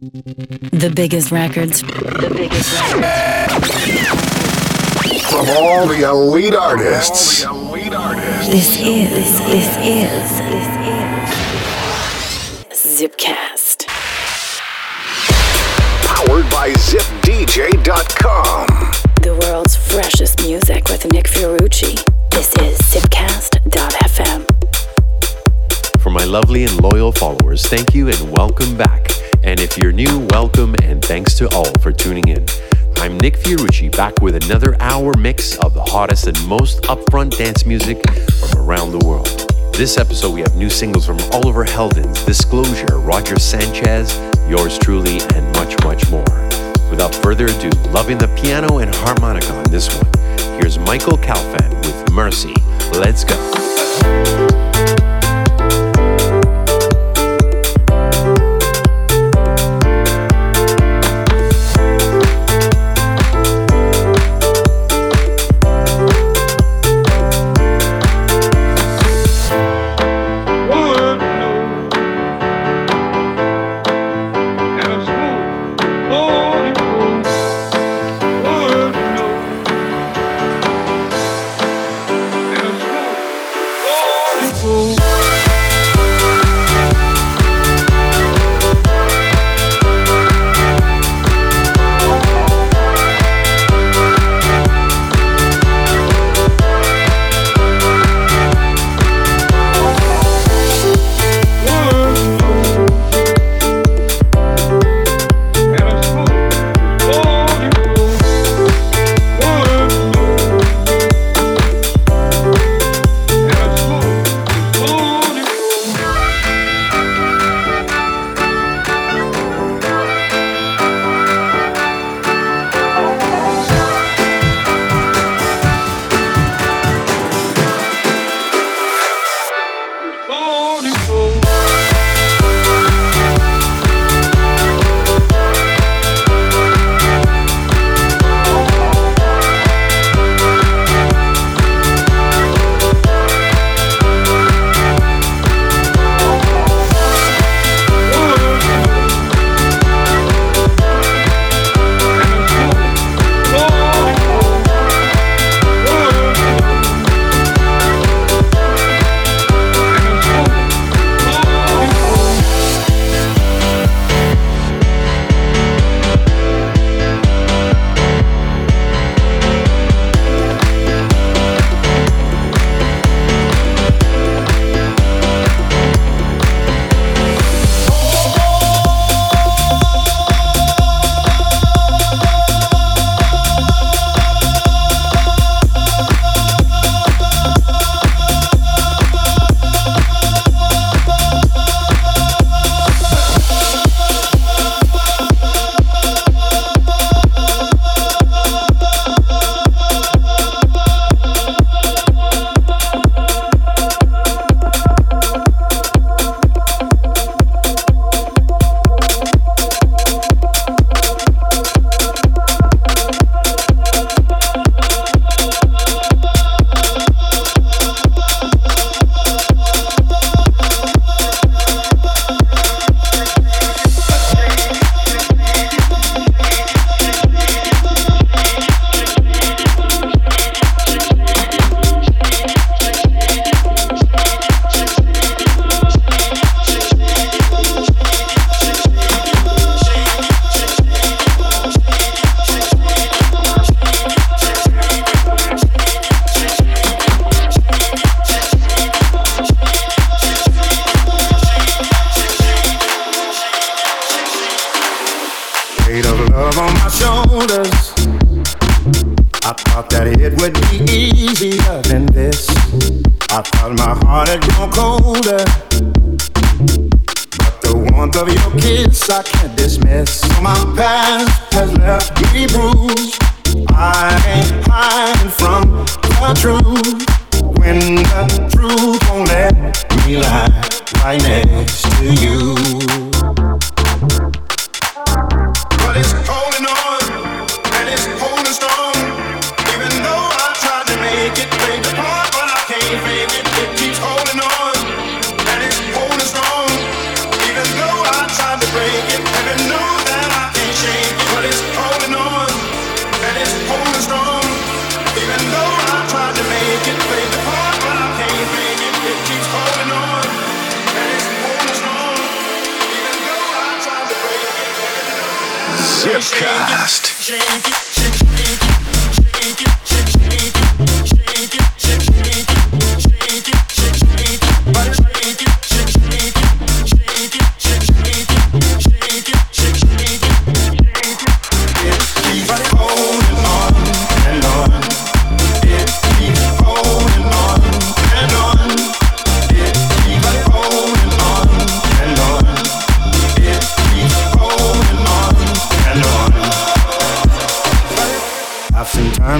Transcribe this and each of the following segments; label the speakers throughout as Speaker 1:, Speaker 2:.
Speaker 1: The biggest records. The biggest records.
Speaker 2: From all the elite artists.
Speaker 1: This is, this is, this is Zipcast.
Speaker 2: Powered by ZipDJ.com.
Speaker 1: The world's freshest music with Nick Fiorucci. This is Zipcast.fm.
Speaker 3: For my lovely and loyal followers, thank you and welcome back. And if you're new, welcome and thanks to all for tuning in. I'm Nick Fiorucci back with another hour mix of the hottest and most upfront dance music from around the world. This episode, we have new singles from Oliver Heldens, Disclosure, Roger Sanchez, Yours Truly, and much, much more. Without further ado, loving the piano and harmonica on this one, here's Michael Calfan with Mercy. Let's go.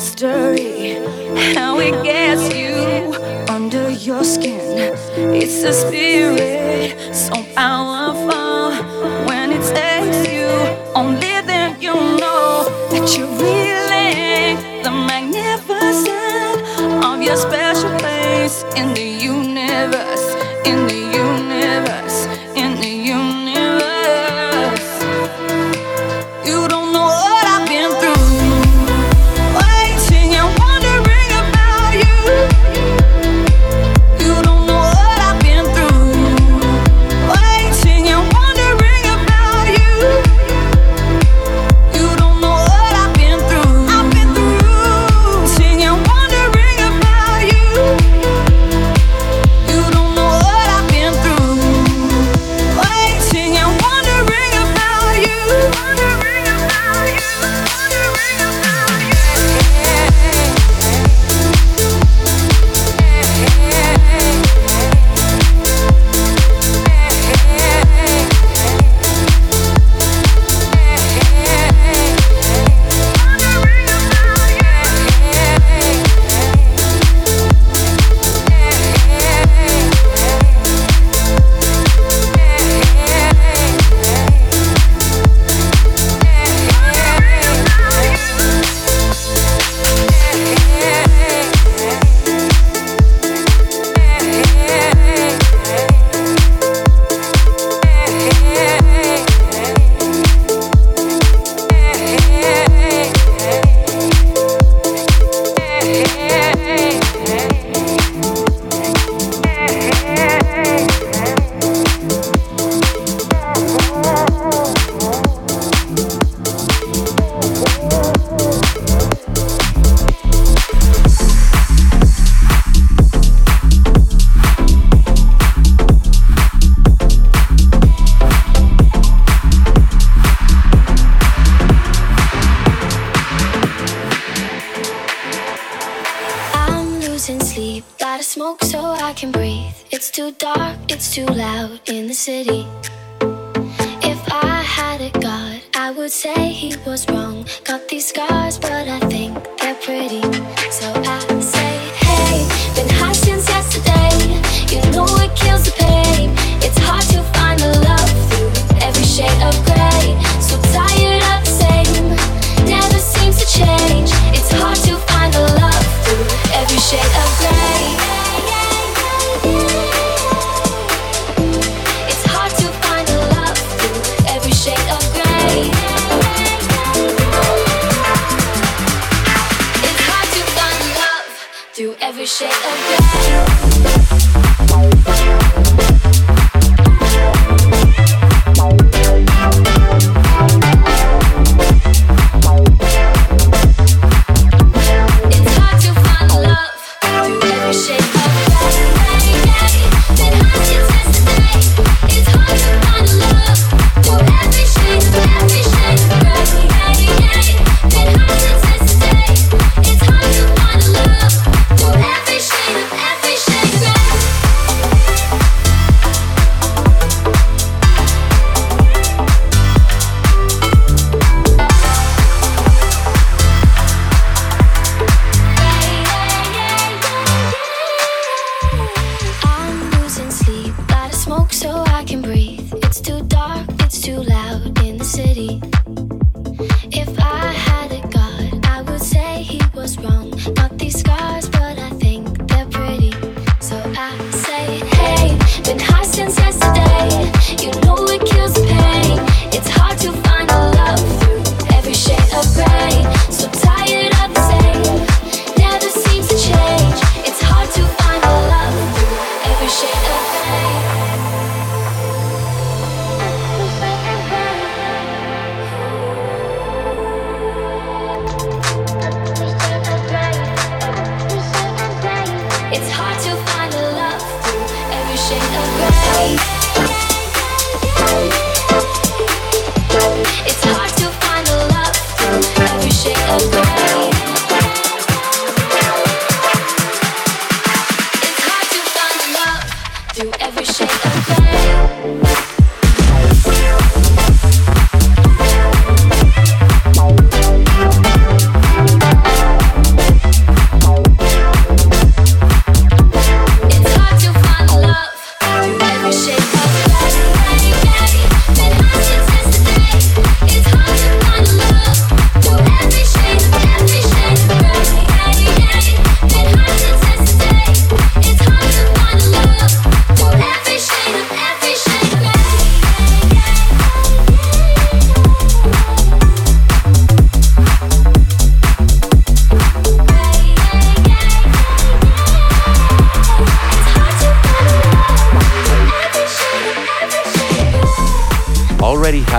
Speaker 4: mystery how it gets you under your skin. It's a spirit.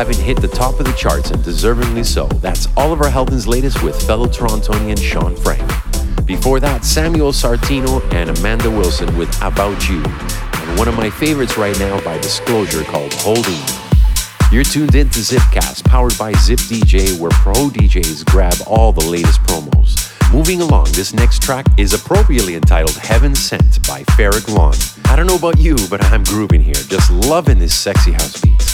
Speaker 3: Haven't hit the top of the charts, and deservingly so. That's Oliver Heldens' latest with fellow Torontonian Shaun Frank. Before that, Samuele Sartini and Amanda Wilson with About You, and one of my favorites right now by Disclosure called Holding You're tuned in to Zipcast, powered by Zip DJ, where pro DJs grab all the latest promos. Moving along, this next track is appropriately entitled Heaven Sent by Ferreck Dawn. I don't know about you, but I'm grooving here, just loving this sexy house beat.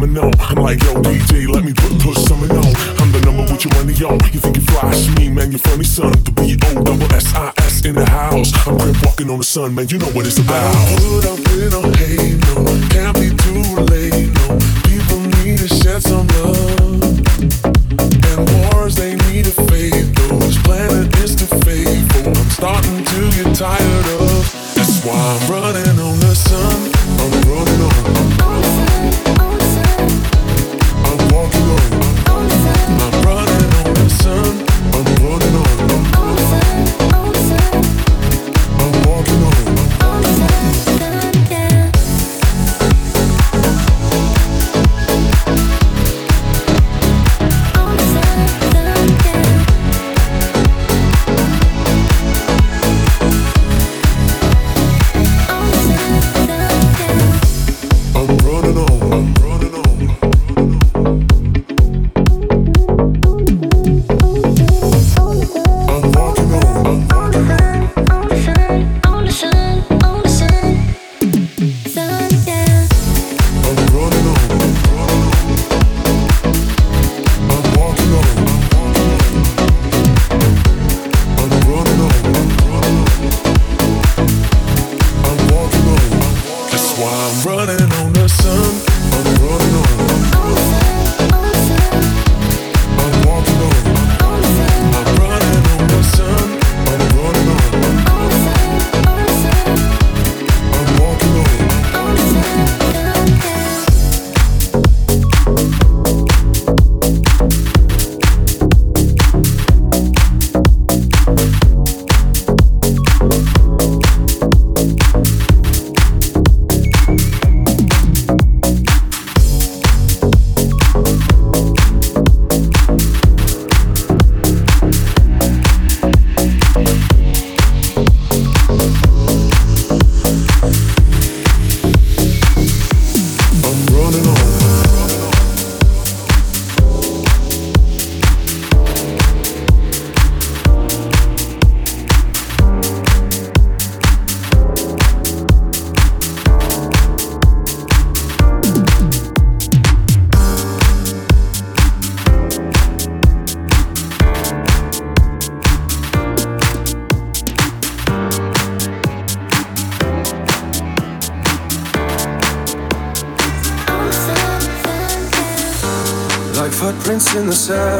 Speaker 5: coming on. I'm like, yo, DJ, let me put push something on. I'm the number with your money on. You think you flash me, man, you funny son. The B O double S I S in the house. I'm grip walking on the sun, man. You know what it's about. Put up in a halo. sun.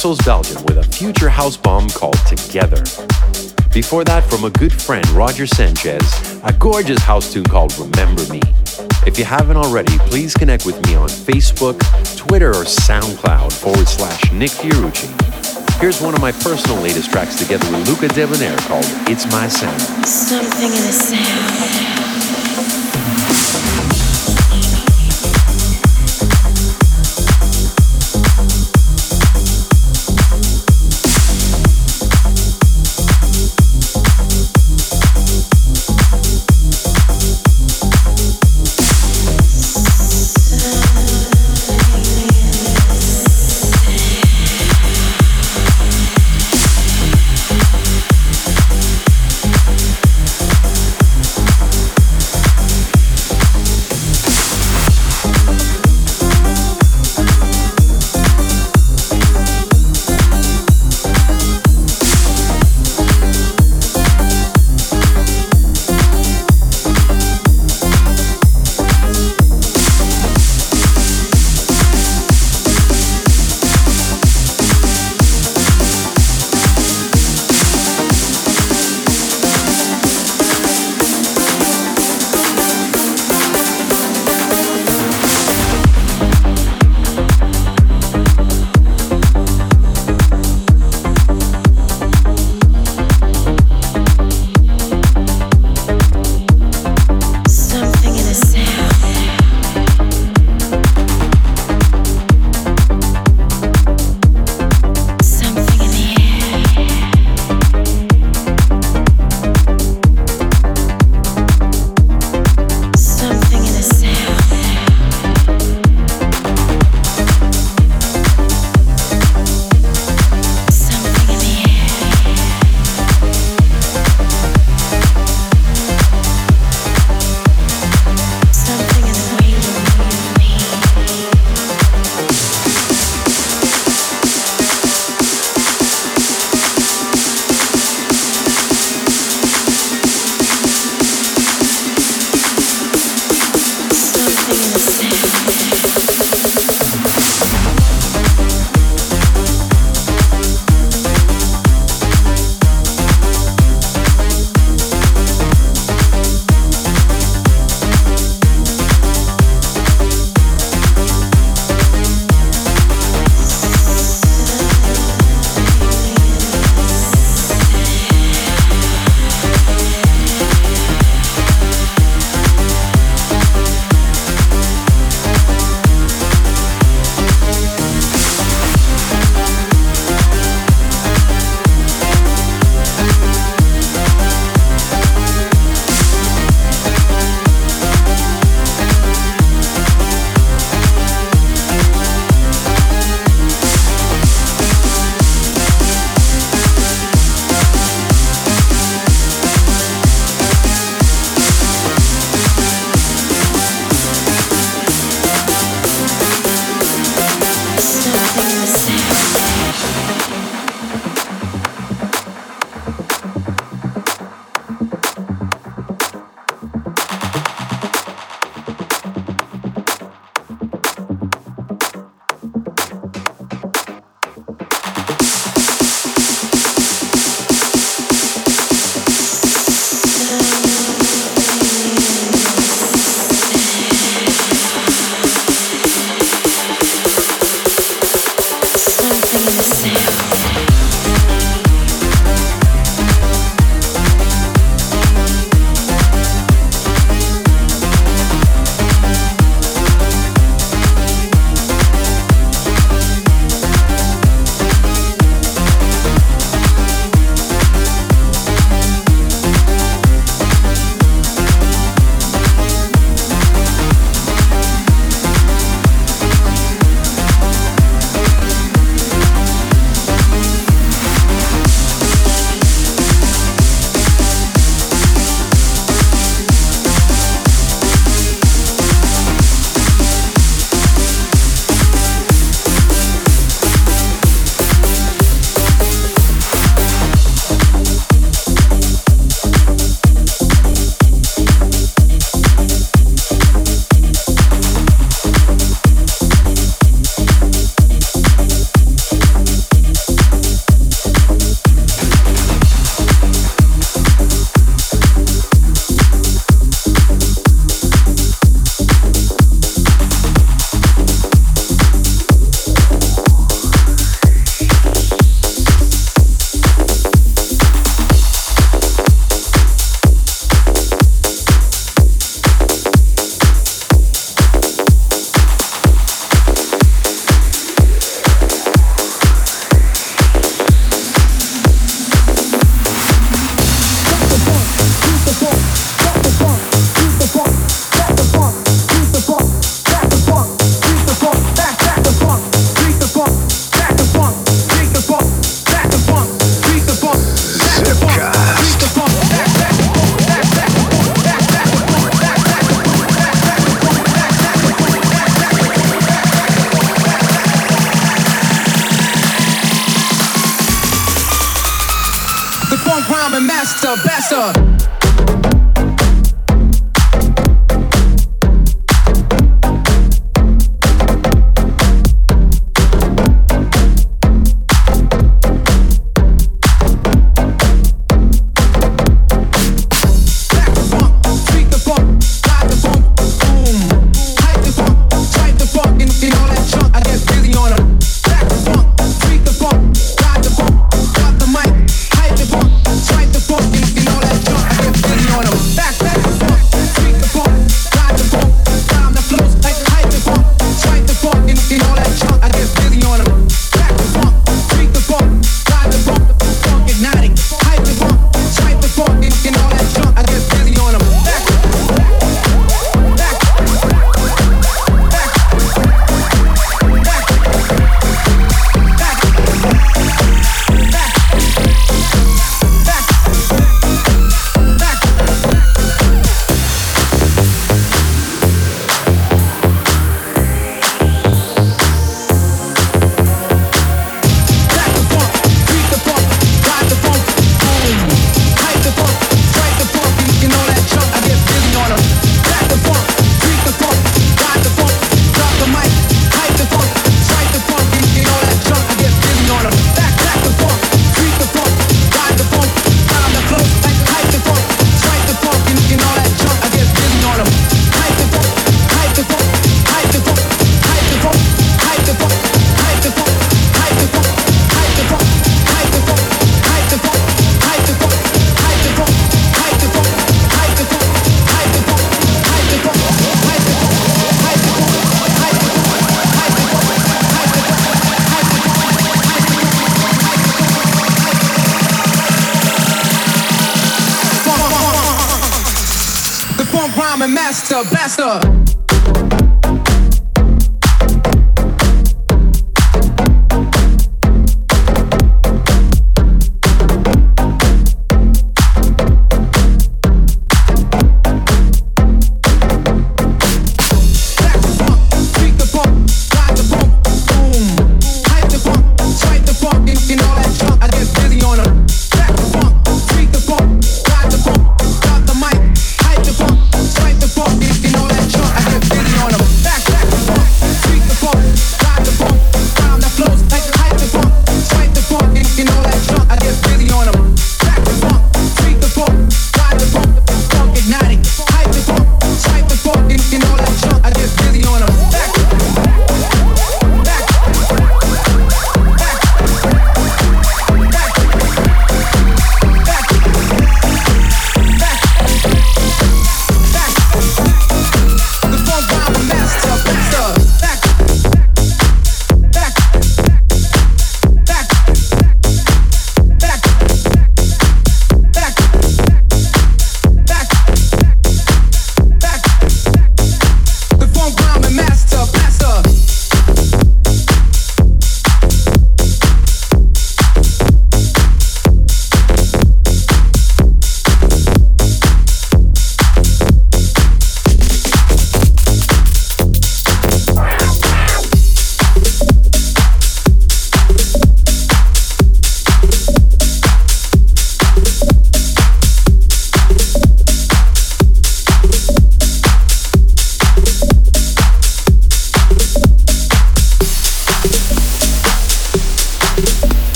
Speaker 3: Brussels, Belgium, with a future house bomb called Together. Before that, from a good friend, Roger Sanchez, a gorgeous house tune called Remember Me. If you haven't already, please connect with me on Facebook, Twitter, or SoundCloud forward slash Nick Fiorucci. Here's one of my personal latest tracks together with Luca Debonaire called It's My Sound.
Speaker 1: Something in the sound.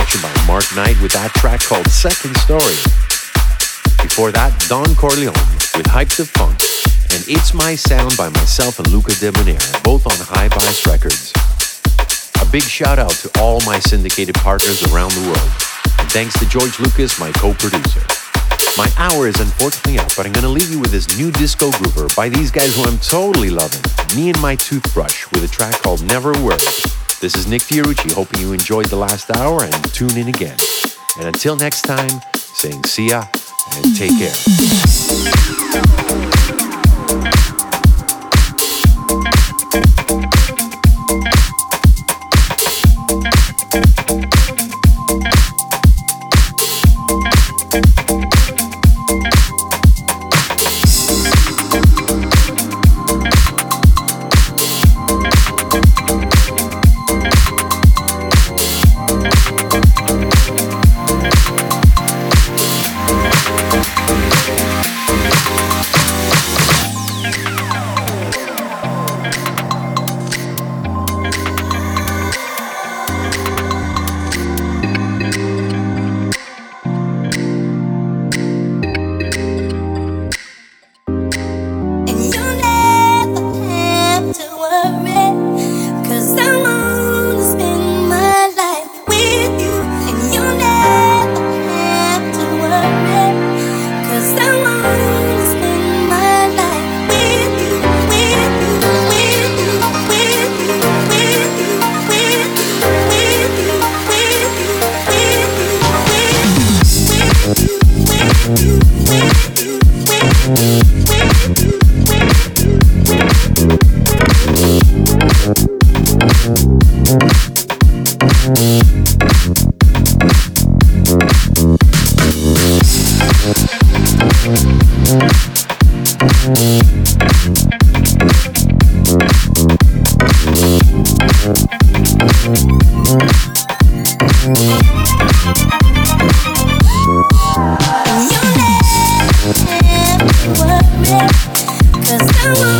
Speaker 6: Direction by Mark Knight with that track called Second Story. Before that, Don Corleone with Hype the Funk and It's My Sound by myself and Luca Debonaire, both on Hi-Bias Records. A big shout out to all my syndicated partners around the world, and thanks to George Lucas, my co-producer. My hour is unfortunately up, but I'm gonna leave you with this new disco groover by these guys who I'm totally loving. Me and my toothbrush with a track called Never Worry. This is Nick Fiorucci, hoping you enjoyed the last hour and tune in again. And until next time, saying see ya and take care.
Speaker 2: Cause I want